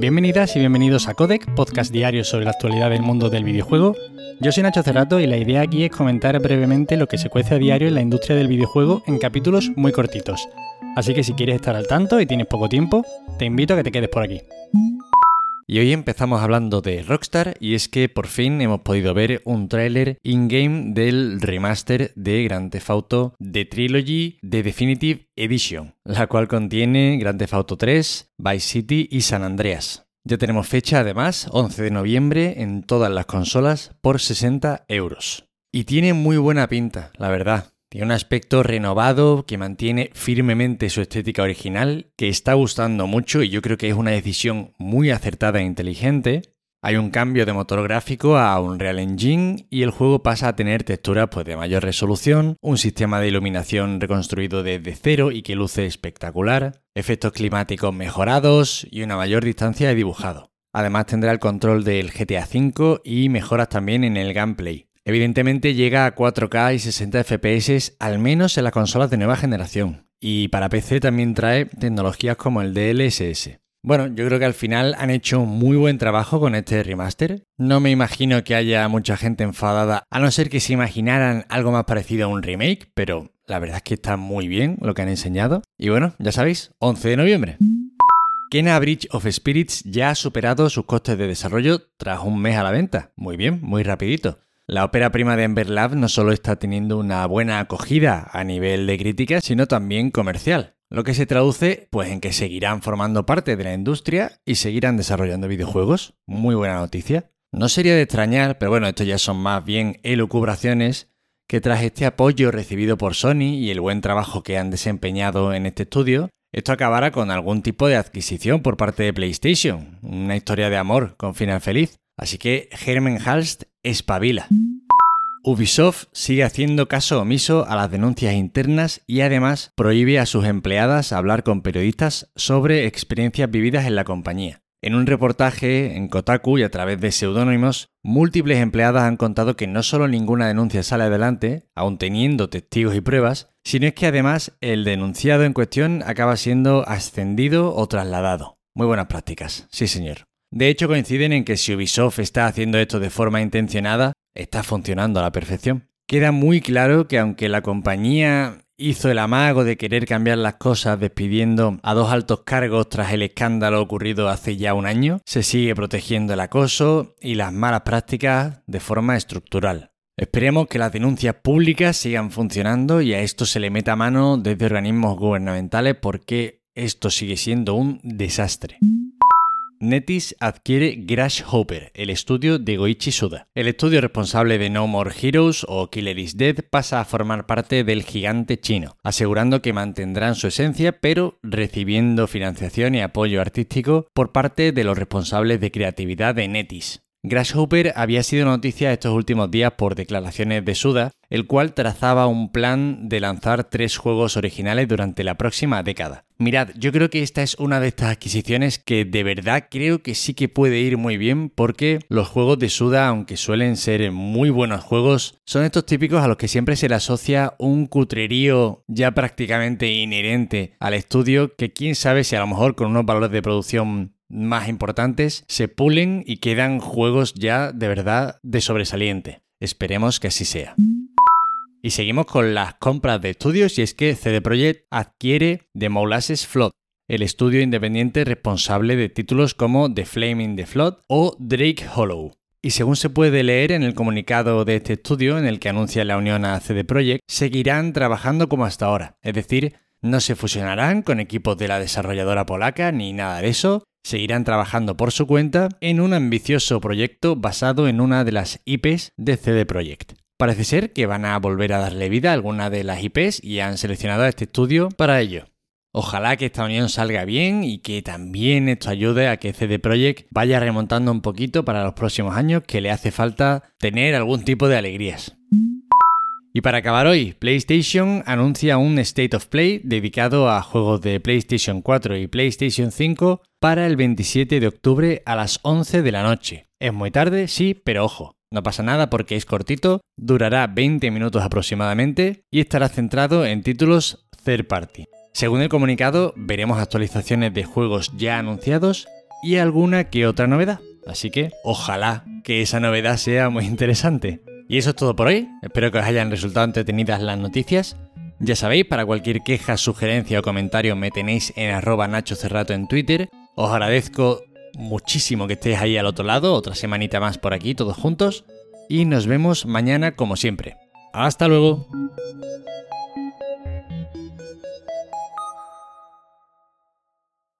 Bienvenidas y bienvenidos a Codec, podcast diario sobre la actualidad del mundo del videojuego. Yo soy Nacho Cerrato y la idea aquí es comentar brevemente lo que se cuece a diario en la industria del videojuego en capítulos muy cortitos. Así que si quieres estar al tanto y tienes poco tiempo, te invito a que te quedes por aquí. Y hoy empezamos hablando de Rockstar y es que por fin hemos podido ver un tráiler in-game del remaster de Grand Theft Auto The Trilogy de Definitive Edition, la cual contiene Grand Theft Auto 3, Vice City y San Andreas. Ya tenemos fecha además, 11 de noviembre, en todas las consolas por 60 euros. Y tiene muy buena pinta, la verdad. Tiene un aspecto renovado que mantiene firmemente su estética original, que está gustando mucho y yo creo que es una decisión muy acertada e inteligente. Hay un cambio de motor gráfico a un Real Engine y el juego pasa a tener texturas pues, de mayor resolución, un sistema de iluminación reconstruido desde cero y que luce espectacular, efectos climáticos mejorados y una mayor distancia de dibujado. Además tendrá el control del GTA V y mejoras también en el gameplay. Evidentemente llega a 4K y 60 FPS al menos en las consolas de nueva generación. Y para PC también trae tecnologías como el DLSS. Bueno, yo creo que al final han hecho muy buen trabajo con este remaster. No me imagino que haya mucha gente enfadada, a no ser que se imaginaran algo más parecido a un remake, pero la verdad es que está muy bien lo que han enseñado. Y bueno, ya sabéis, 11 de noviembre. Kena Bridge of Spirits ya ha superado sus costes de desarrollo tras un mes a la venta. Muy bien, muy rapidito. La ópera prima de Ember Lab no solo está teniendo una buena acogida a nivel de crítica, sino también comercial. Lo que se traduce pues en que seguirán formando parte de la industria y seguirán desarrollando videojuegos. Muy buena noticia. No sería de extrañar, pero bueno, esto ya son más bien elucubraciones, que tras este apoyo recibido por Sony y el buen trabajo que han desempeñado en este estudio, esto acabará con algún tipo de adquisición por parte de PlayStation, una historia de amor con final feliz. Así que Herman Halst espabila. Ubisoft sigue haciendo caso omiso a las denuncias internas y además prohíbe a sus empleadas hablar con periodistas sobre experiencias vividas en la compañía. En un reportaje en Kotaku y a través de seudónimos, múltiples empleadas han contado que no solo ninguna denuncia sale adelante, aun teniendo testigos y pruebas, sino es que además el denunciado en cuestión acaba siendo ascendido o trasladado. Muy buenas prácticas, sí señor. De hecho, coinciden en que si Ubisoft está haciendo esto de forma intencionada, está funcionando a la perfección. Queda muy claro que aunque la compañía hizo el amago de querer cambiar las cosas despidiendo a dos altos cargos tras el escándalo ocurrido hace ya un año, se sigue protegiendo el acoso y las malas prácticas de forma estructural. Esperemos que las denuncias públicas sigan funcionando y a esto se le meta mano desde organismos gubernamentales porque esto sigue siendo un desastre. Netis adquiere Grasshopper, el estudio de Goichi Suda. El estudio responsable de No More Heroes o Killer is Dead pasa a formar parte del gigante chino, asegurando que mantendrán su esencia pero recibiendo financiación y apoyo artístico por parte de los responsables de creatividad de Netis. Grasshopper había sido noticia estos últimos días por declaraciones de Suda, el cual trazaba un plan de lanzar tres juegos originales durante la próxima década. Mirad, yo creo que esta es una de estas adquisiciones que de verdad creo que sí que puede ir muy bien porque los juegos de Suda, aunque suelen ser muy buenos juegos, son estos típicos a los que siempre se le asocia un cutrerío ya prácticamente inherente al estudio que quién sabe si a lo mejor con unos valores de producción más importantes se pulen y quedan juegos ya de verdad de sobresaliente. Esperemos que así sea. Y seguimos con las compras de estudios y es que CD Projekt adquiere The Molasses Flood, el estudio independiente responsable de títulos como The Flame in the Flood o Drake Hollow. Y según se puede leer en el comunicado de este estudio en el que anuncia la unión a CD Projekt, seguirán trabajando como hasta ahora, es decir, no se fusionarán con equipos de la desarrolladora polaca ni nada de eso, seguirán trabajando por su cuenta en un ambicioso proyecto basado en una de las IPs de CD Projekt. Parece ser que van a volver a darle vida a alguna de las IPs y han seleccionado a este estudio para ello. Ojalá que esta unión salga bien y que también esto ayude a que CD Projekt vaya remontando un poquito para los próximos años que le hace falta tener algún tipo de alegrías. Y para acabar hoy, PlayStation anuncia un State of Play dedicado a juegos de PlayStation 4 y PlayStation 5 para el 27 de octubre a las 11 de la noche. Es muy tarde, sí, pero ojo, no pasa nada porque es cortito, durará 20 minutos aproximadamente y estará centrado en títulos third party. Según el comunicado, veremos actualizaciones de juegos ya anunciados y alguna que otra novedad. Así que ojalá que esa novedad sea muy interesante. Y eso es todo por hoy. Espero que os hayan resultado entretenidas las noticias. Ya sabéis, para cualquier queja, sugerencia o comentario me tenéis en arroba Nacho Cerrato en Twitter. Os agradezco muchísimo que estéis ahí al otro lado, otra semanita más por aquí, todos juntos. Y nos vemos mañana como siempre. Hasta luego.